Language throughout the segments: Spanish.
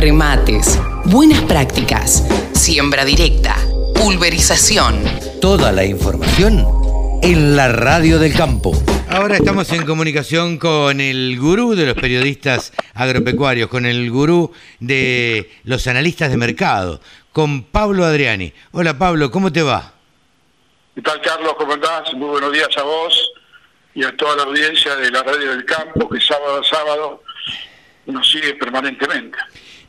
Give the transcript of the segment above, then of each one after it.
remates, buenas prácticas, siembra directa, pulverización. Toda la información en la radio del campo. Ahora estamos en comunicación con el gurú de los periodistas agropecuarios, con el gurú de los analistas de mercado, con Pablo Adriani. Hola Pablo, ¿cómo te va? ¿Qué tal Carlos? ¿Cómo andás? Muy buenos días a vos y a toda la audiencia de la radio del campo que sábado a sábado nos sigue permanentemente.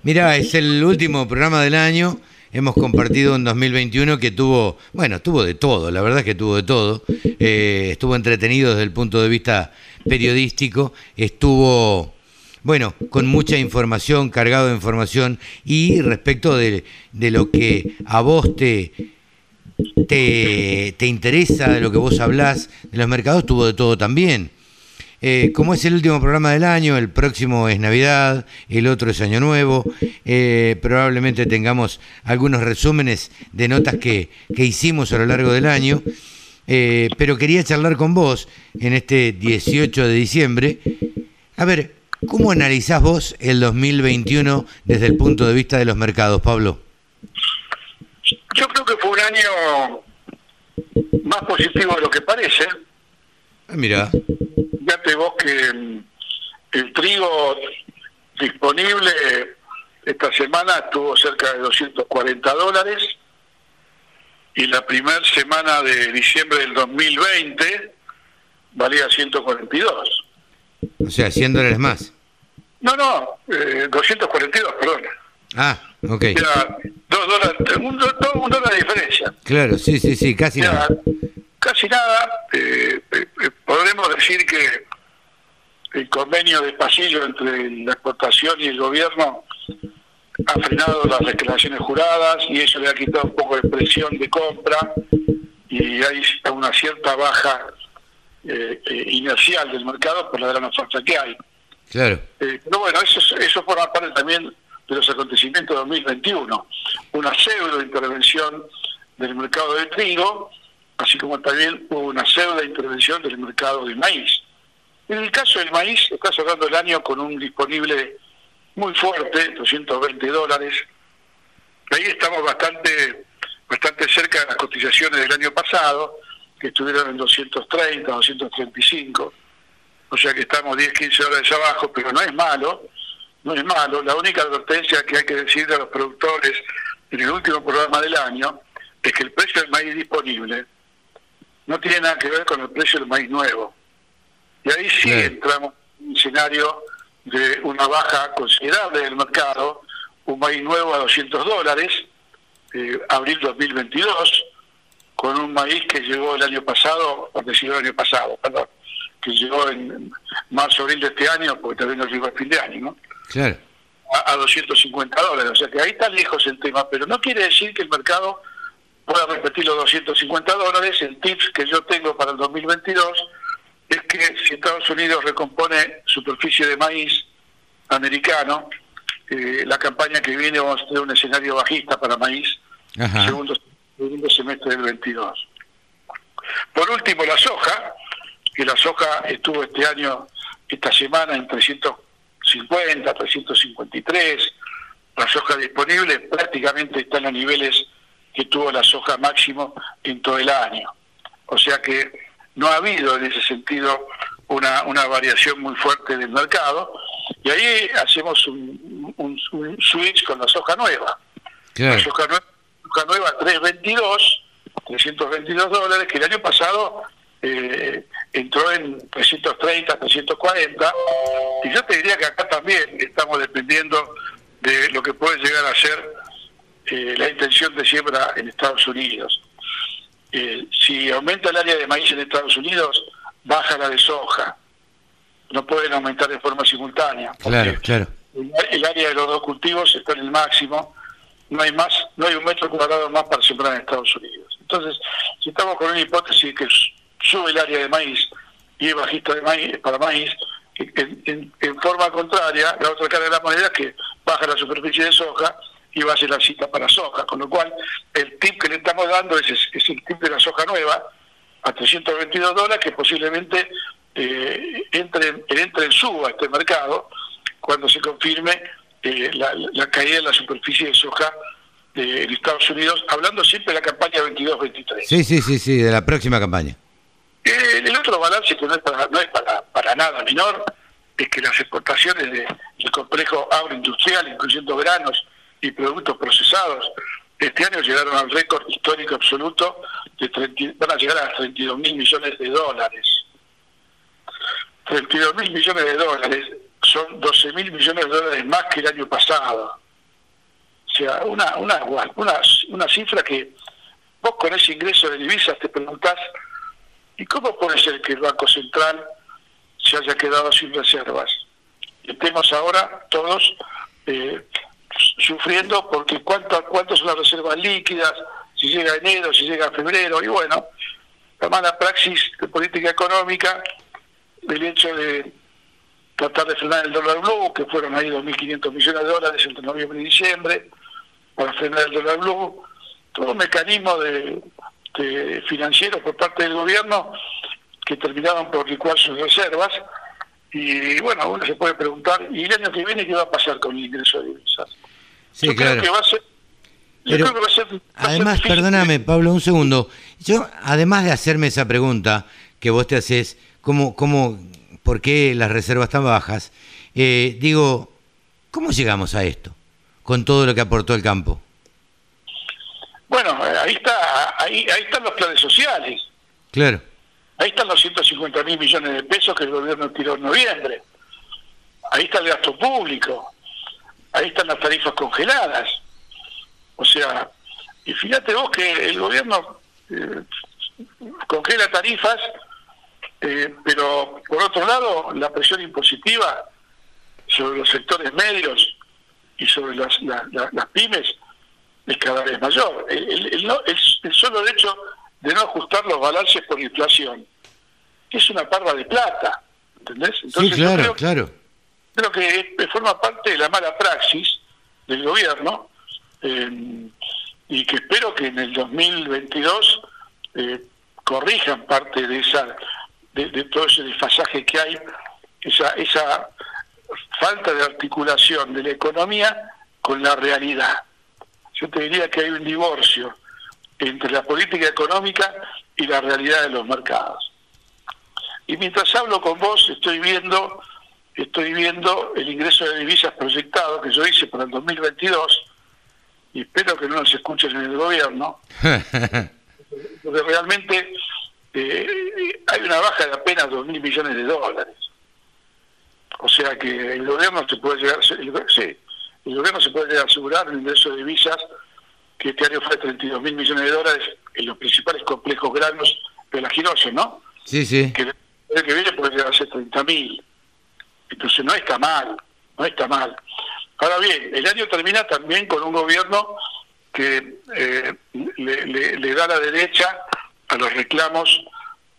Mira, es el último programa del año. Hemos compartido un 2021 que tuvo, bueno, tuvo de todo, la verdad es que tuvo de todo. Eh, estuvo entretenido desde el punto de vista periodístico, estuvo, bueno, con mucha información, cargado de información y respecto de, de lo que a vos te, te, te interesa, de lo que vos hablás de los mercados, tuvo de todo también. Eh, como es el último programa del año, el próximo es Navidad, el otro es Año Nuevo, eh, probablemente tengamos algunos resúmenes de notas que, que hicimos a lo largo del año, eh, pero quería charlar con vos en este 18 de diciembre. A ver, ¿cómo analizás vos el 2021 desde el punto de vista de los mercados, Pablo? Yo creo que fue un año más positivo de lo que parece. Ah, mira. Fíjate vos que mm, el trigo disponible esta semana estuvo cerca de 240 dólares y la primera semana de diciembre del 2020 valía 142. O sea, 100 dólares más. No, no, eh, 242, perdón. Ah, ok. Era dos dólares, un, do- un dólar de diferencia. Claro, sí, sí, sí, casi nada. Casi nada. eh, eh, eh, podremos decir que el convenio de pasillo entre la exportación y el gobierno ha frenado las declaraciones juradas y eso le ha quitado un poco de presión de compra y hay una cierta baja eh, eh, inercial del mercado por la gran oferta que hay. Claro. Eh, pero bueno, eso, es- eso forma parte también de los acontecimientos de 2021. Una pseudo intervención del mercado de trigo, así como también hubo una pseudo intervención del mercado del maíz. En el caso del maíz, está cerrando el año con un disponible muy fuerte, 220 dólares. Ahí estamos bastante bastante cerca de las cotizaciones del año pasado, que estuvieron en 230, 235 o sea que estamos 10, 15 dólares abajo, pero no es malo, no es malo. La única advertencia que hay que decirle a los productores en el último programa del año es que el precio del maíz disponible no tiene nada que ver con el precio del maíz nuevo. Y ahí sí entramos en un escenario de una baja considerable del mercado, un maíz nuevo a 200 dólares, eh, abril 2022, con un maíz que llegó el año pasado, por decirlo el año pasado, perdón, que llegó en marzo, abril de este año, porque también nos llegó a fin de año, ¿no? Claro. A, a 250 dólares. O sea que ahí está lejos el tema, pero no quiere decir que el mercado pueda repetir los 250 dólares. El tips que yo tengo para el 2022 es que si Estados Unidos recompone superficie de maíz americano, eh, la campaña que viene vamos a tener un escenario bajista para maíz Ajá. segundo, segundo semestre del 22. Por último, la soja, que la soja estuvo este año, esta semana, en 350, 353. La soja disponible prácticamente está en los niveles que tuvo la soja máximo en todo el año. O sea que no ha habido en ese sentido una, una variación muy fuerte del mercado. Y ahí hacemos un, un- un switch con la soja nueva. Claro. La soja nueva, soja nueva 322, 322 dólares, que el año pasado eh, entró en 330, 340. Y yo te diría que acá también estamos dependiendo de lo que puede llegar a ser eh, la intención de siembra en Estados Unidos. Eh, si aumenta el área de maíz en Estados Unidos, baja la de soja. No pueden aumentar de forma simultánea. Claro, claro. el, el área de los dos cultivos está en el máximo, no hay más, no hay un metro cuadrado más para sembrar en Estados Unidos. Entonces, si estamos con una hipótesis que sube el área de maíz y es bajista de maíz, para maíz, en, en- en forma contraria, la otra cara de la moneda es que baja la superficie de soja y va a ser la cita para soja, con lo cual el tip que le estamos dando es, el tip de la soja nueva a 322 dólares que posiblemente eh, entre, entre en suba este mercado cuando se confirme eh, la, caída de la superficie de soja de, en Estados Unidos, hablando siempre de la campaña 22-23. Sí, sí, sí, sí, de la próxima campaña. Eh, el otro balance que no es para, no es para, para nada menor es que las exportaciones del complejo agroindustrial, incluyendo granos y productos procesados, este año llegaron al récord histórico absoluto de 30, van a llegar a 32 mil millones de dólares. 32 mil millones de dólares son 12 mil millones de dólares más que el año pasado. O sea, una, una, una, una cifra que vos con ese ingreso de divisas te preguntás, ¿y cómo puede ser que el Banco Central se haya quedado sin reservas? Estemos ahora todos eh, sufriendo porque cuánto, cuánto son las reservas líquidas, si llega enero, si llega febrero, y bueno, la mala praxis de política económica, el hecho de tratar de frenar el dólar blue, que fueron ahí 2.500 millones de dólares entre noviembre y diciembre, para frenar el dólar blue, todo un mecanismo de, de financiero por parte del gobierno que terminaron por licuar sus reservas, y bueno, uno se puede preguntar, ¿y el año que viene qué va a pasar con el ingreso de divisas? Sí, claro. Pero, además, perdóname, Pablo, un segundo. Yo, además de hacerme esa pregunta que vos te haces, ¿cómo, cómo, ¿por qué las reservas tan bajas? Eh, digo, ¿cómo llegamos a esto? Con todo lo que aportó el campo. Bueno, ahí está, ahí, ahí están los planes sociales. Claro. Ahí están los 150 mil millones de pesos que el gobierno tiró en noviembre. Ahí está el gasto público. Ahí están las tarifas congeladas. O sea, y fíjate vos que el gobierno eh, congela tarifas, eh, pero por otro lado, la presión impositiva sobre los sectores medios y sobre las, pymes es cada vez mayor. El, el, solo hecho de no ajustar los balances por inflación es una parva de plata, ¿entendés? Entonces, sí, claro, claro. Creo que forma parte de la mala praxis del gobierno eh, y que espero que en el 2022 eh, corrijan parte de esa de, todo ese desfasaje que hay, esa, esa falta de articulación de la economía con la realidad. Yo te diría que hay un divorcio entre la política económica y la realidad de los mercados. Y mientras hablo con vos, estoy viendo, estoy viendo el ingreso de divisas proyectado que yo hice para el 2022, y espero que no nos escuchen en el gobierno, porque realmente eh, hay una baja de apenas 2 mil millones de dólares. O sea que el gobierno se puede llegar, sí, el gobierno se puede asegurar el ingreso de divisas que este año fue de 32 mil millones de dólares en los principales complejos granos de la girosa, ¿no? Sí, sí el que viene puede llegar a ser 30.000. Entonces no está mal, no está mal. Ahora bien, el año termina también con un gobierno que eh, le, da la derecha a los reclamos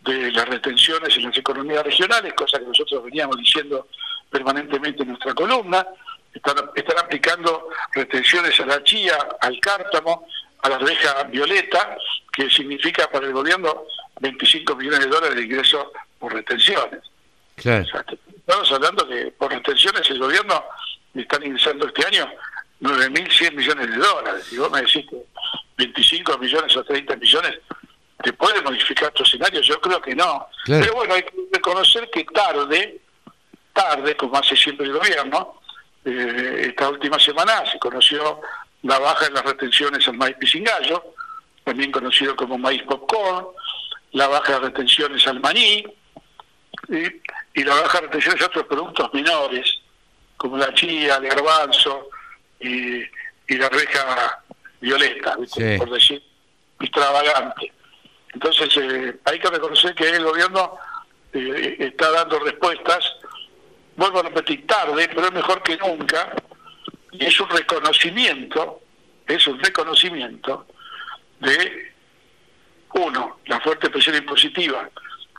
de las retenciones en las economías regionales, cosa que nosotros veníamos diciendo permanentemente en nuestra columna. Están, están aplicando retenciones a la chía, al cártamo, a la reja violeta, que significa para el gobierno 25 millones de dólares de ingresos por retenciones. estamos hablando que por retenciones el gobierno están ingresando este año 9.100 millones de dólares. Y vos me decís que 25 millones o 30 millones te puede modificar tu escenario, yo creo que no. Pero bueno, hay que reconocer que tarde, tarde, como hace siempre el gobierno, eh, esta última semana se conoció la baja en las retenciones al maíz pisingallo, también conocido como maíz popcorn, la baja de retenciones al maní, y, la baja de otros productos menores, como la chía, el garbanzo y, la reja violeta, por decir extravagante. Entonces eh, hay que reconocer que el gobierno eh, está dando respuestas, vuelvo a repetir, tarde, pero es mejor que nunca, y es un reconocimiento, es un reconocimiento de, uno, la fuerte presión impositiva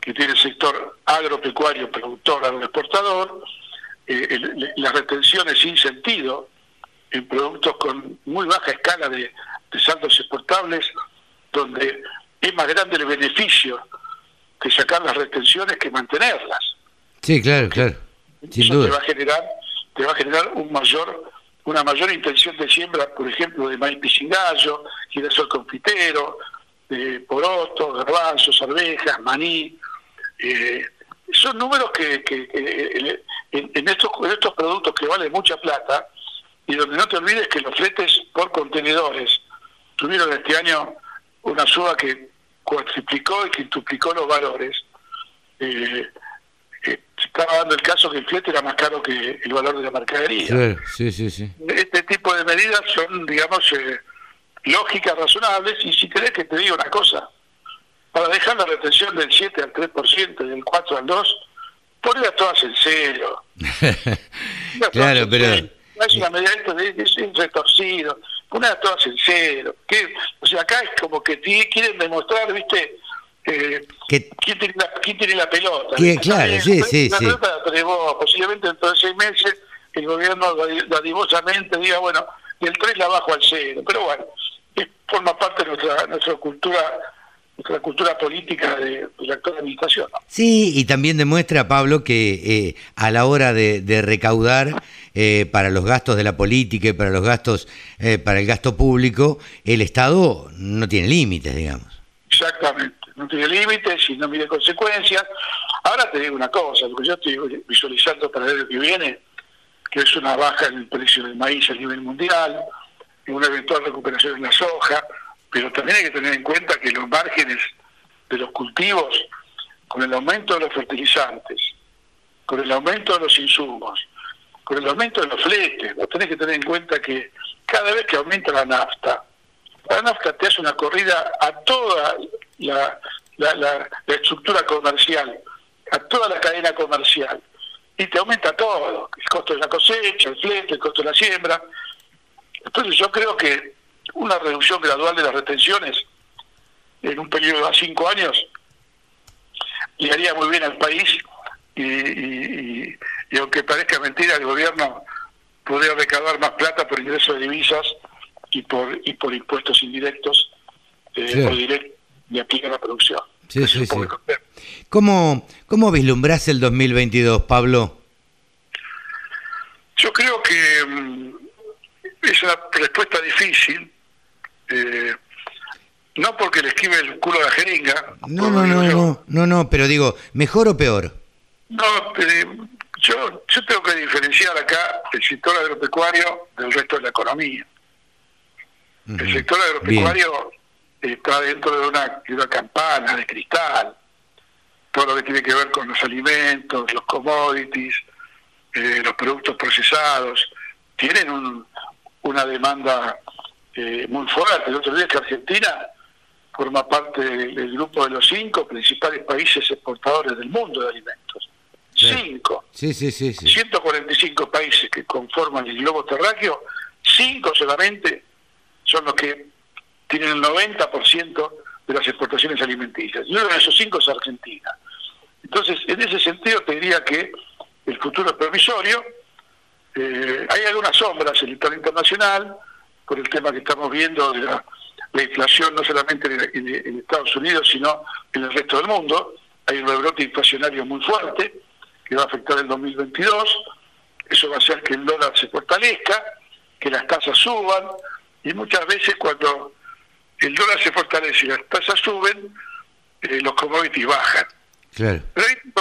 que tiene el sector agropecuario, productor, agroexportador, eh, las retenciones sin sentido en productos con muy baja escala de, saldos exportables, donde es más grande el beneficio que sacar las retenciones que mantenerlas. Sí, claro, claro. Sin Eso te va a generar, te va a generar un mayor una mayor intención de siembra, por ejemplo, de maíz pisingallo, girasol confitero, de poroto, garbanzos, arvejas, maní. Eh, son números que, en, estos, en estos productos que valen mucha plata, y donde no te olvides que los fletes por contenedores tuvieron este año una suba que cuatriplicó y quintuplicó los valores. Eh, estaba dando el caso que el flete era más caro que el valor de la mercadería. sí, sí, sí. Este tipo de medidas son, digamos, eh, lógicas, razonables, y si querés que te diga una cosa, para dejar la retención del 7 al 3% y del 4 al 2, ponlas todas en cero. claro, pero... Es una medida de, es un retorcido, ponlas todas en cero. Que, o sea, acá es como que quieren demostrar, viste, eh, ¿quién, tiene la, ¿quién, tiene la, pelota? claro, sí, sí, la sí. pelota la posiblemente dentro de seis meses el gobierno dadivosamente diga, bueno, del 3 la bajo al 0, pero bueno, forma parte de nuestra, nuestra cultura nuestra cultura política de, la actual administración. Sí, y también demuestra, Pablo, que eh, a la hora de, recaudar eh, para los gastos de la política y para los gastos, eh, para el gasto público, el Estado no tiene límites, digamos. Exactamente no tiene límites y no mide consecuencias. Ahora te digo una cosa, lo que yo estoy visualizando para el año que viene, que es una baja en el precio del maíz a nivel mundial, una eventual recuperación en la soja, pero también hay que tener en cuenta que los márgenes de los cultivos, con el aumento de los fertilizantes, con el aumento de los insumos, con el aumento de los fletes, vos tenés que tener en cuenta que cada vez que aumenta la nafta, la nafta te hace una corrida a toda la, la, estructura comercial, a toda la cadena comercial. Y te aumenta todo, el costo de la cosecha, el flete, el costo de la siembra. Entonces yo creo que una reducción gradual de las retenciones en un periodo de cinco años le haría muy bien al país y, y, aunque parezca mentira, el gobierno podría recaudar más plata por ingreso de divisas y por y por impuestos indirectos eh, o directos y aplica la producción. Sí, sí, sí. ¿Cómo, ¿Cómo vislumbrás el 2022, Pablo? Yo creo que mm, es una respuesta difícil, eh, no porque le esquive el culo a la jeringa. No, no, no, no, no, no, pero digo, ¿mejor o peor? No, yo, yo tengo que diferenciar acá el sector agropecuario del resto de la economía. El sector agropecuario está dentro de una, una campana de cristal, todo lo que tiene que ver con los alimentos, los commodities, eh, los productos procesados, tienen un, una demanda eh, muy fuerte. El otro día que Argentina forma parte del, grupo de los cinco principales países exportadores del mundo de alimentos. Cinco. Sí, sí, sí, sí. 145 países que conforman el globo terráqueo, cinco solamente son los que tienen el 90% de las exportaciones alimenticias. Y uno de esos cinco es Argentina. Entonces, en ese sentido, te diría que el futuro es provisorio. Eh, hay algunas sombras en el plano internacional, por el tema que estamos viendo de la, inflación no solamente en, Estados Unidos, sino en el resto del mundo. Hay un rebrote inflacionario muy fuerte que va a afectar el 2022. Eso va a hacer que el dólar se fortalezca, que las tasas suban, y muchas veces cuando el dólar se fortalece y las tasas suben, eh, los commodities bajan. Pero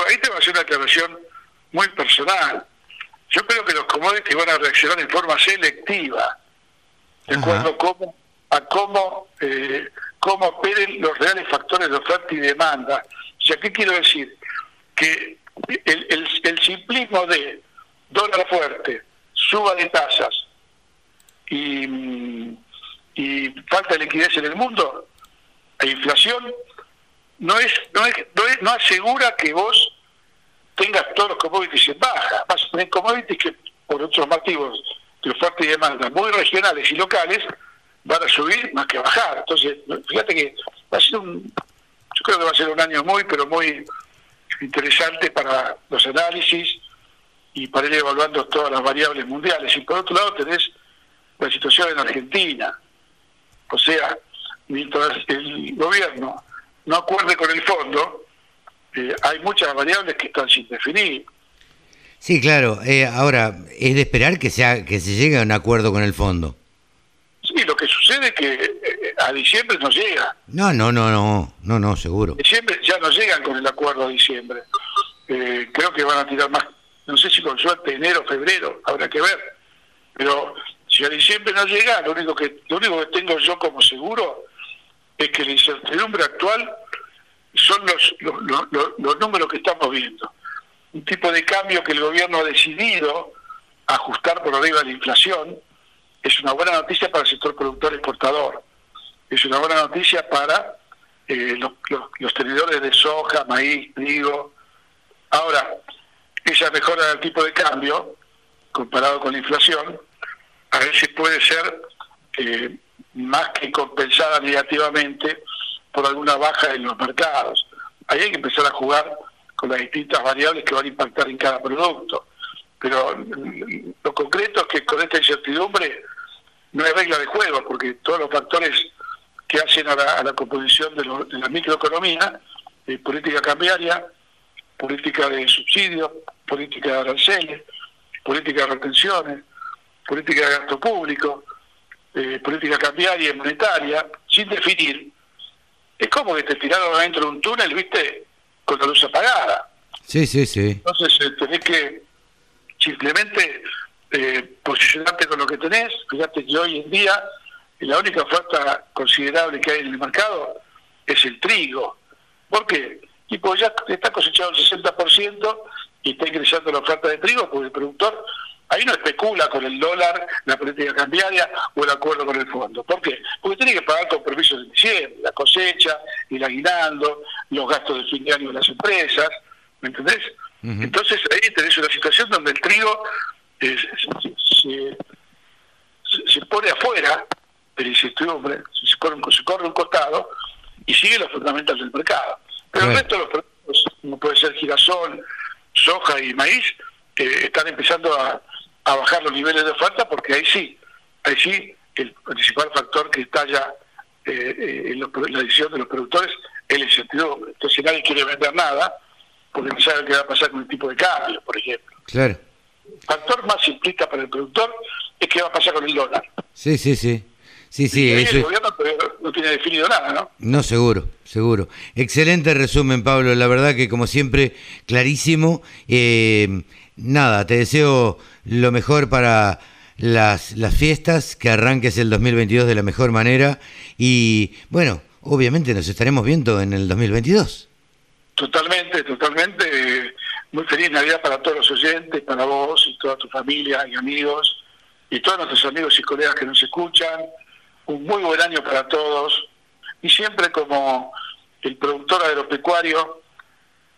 ahí, te va a hacer una aclaración muy personal. Yo creo que los commodities van a reaccionar en forma selectiva, de acuerdo a cómo, a cómo, eh, cómo operen los reales factores de oferta y demanda. O sea, ¿qué quiero decir? Que el, el, el simplismo de dólar fuerte, suba de tasas y mm, y falta de liquidez en el mundo e inflación, no es, no es, no, asegura que vos tengas todos los commodities en baja. Vas a tener commodities que, por otros motivos de oferta y demanda muy regionales y locales, van a subir más que bajar. Entonces, fíjate que va a ser un, yo creo que va a ser un año muy, pero muy interesante para los análisis y para ir evaluando todas las variables mundiales. Y por otro lado tenés la situación en Argentina. O sea, mientras el gobierno no acuerde con el fondo, eh, hay muchas variables que están sin definir. Sí, claro. Eh, ahora, es de esperar que, sea, que se llegue a un acuerdo con el fondo. Sí, lo que sucede es que eh, a diciembre no llega. No, no, no, no, no, no, seguro. Diciembre ya no llegan con el acuerdo a diciembre. Eh, creo que van a tirar más, no sé si con suerte enero, febrero, habrá que ver. Pero si a diciembre no llega, lo único que lo único que tengo yo como seguro es que la incertidumbre actual son los, los, los, los números que estamos viendo un tipo de cambio que el gobierno ha decidido ajustar por arriba de la inflación, es una buena noticia para el sector productor exportador, es una buena noticia para eh, los, tenedores de soja, maíz, trigo. Ahora, esa mejora del tipo de cambio, comparado con la inflación, veces puede ser eh, más que compensada negativamente por alguna baja en los mercados. Ahí hay que empezar a jugar con las distintas variables que van a impactar en cada producto. Pero lo concreto es que con esta incertidumbre no hay regla de juego, porque todos los factores que hacen a la, composición de, la microeconomía, eh, política cambiaria, política de subsidios, política de aranceles, política de retenciones, política de gasto público, eh, política cambiaria y monetaria, sin definir, es como que te tiraron adentro de un túnel, ¿viste? con la luz apagada. Sí, sí, sí. Entonces eh, tenés que simplemente eh, posicionarte con lo que tenés. Fíjate que hoy en día la única oferta considerable que hay en el mercado es el trigo. ¿Por qué? Tipo, ya está cosechado el 60% y está ingresando la oferta de trigo porque el productor ahí no especula con el dólar, la política cambiaria o el acuerdo con el fondo. ¿Por qué? Porque tiene que pagar compromisos de diciembre, la cosecha, el aguinaldo, los gastos de fin de año de las empresas, ¿me entendés? Entonces ahí tenés una situación donde el trigo eh, se, pone afuera pero la incertidumbre, se corre, se corre un costado y sigue los fundamentales del mercado. Pero el resto de los productos, como puede ser girasol, soja y maíz, eh, están empezando a, a bajar los niveles de oferta porque ahí sí, ahí sí el principal factor que estalla eh, eh, en, la decisión de los productores es el incertidumbre. Entonces nadie quiere vender nada porque no sabe qué va a pasar con el tipo de cambio, por ejemplo. Claro. El factor más simplista para el productor es qué va a pasar con el dólar. Sí, sí, sí. Sí, sí, y el gobierno no tiene definido nada, ¿no? No, seguro, seguro. Excelente resumen, Pablo. La verdad que, como siempre, clarísimo. Eh, nada, te deseo lo mejor para las, las fiestas, que arranques el 2022 de la mejor manera y bueno, obviamente nos estaremos viendo en el 2022. Totalmente, totalmente. Muy feliz Navidad para todos los oyentes, para vos y toda tu familia y amigos y todos nuestros amigos y colegas que nos escuchan. Un muy buen año para todos y siempre como el productor agropecuario,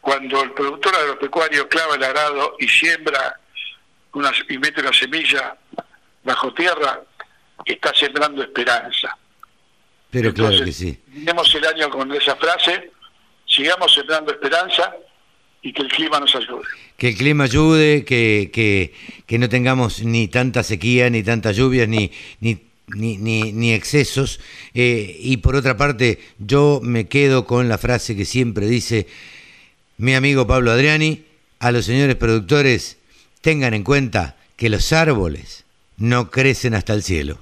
cuando el productor agropecuario clava el arado y siembra una, y mete una semilla bajo tierra, está sembrando esperanza. Pero claro que sí. Tenemos el año con esa frase, sigamos sembrando esperanza y que el clima nos ayude. Que el clima ayude, que, que, que no tengamos ni tanta sequía, ni tantas lluvias, ni, ni, ni, ni, excesos. Eh, y por otra parte, yo me quedo con la frase que siempre dice mi amigo Pablo Adriani, a los señores productores, tengan en cuenta que los árboles no crecen hasta el cielo.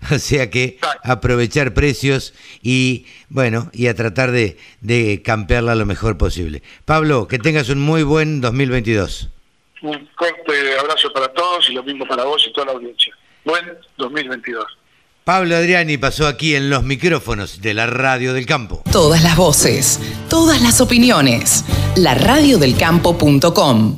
O sea que aprovechar precios y bueno, y a tratar de, de campearla lo mejor posible. Pablo, que tengas un muy buen 2022. Un corte abrazo para todos y lo mismo para vos y toda la audiencia. Buen 2022. Pablo Adriani pasó aquí en los micrófonos de la Radio del Campo. Todas las voces, todas las opiniones. La radiodelcampo.com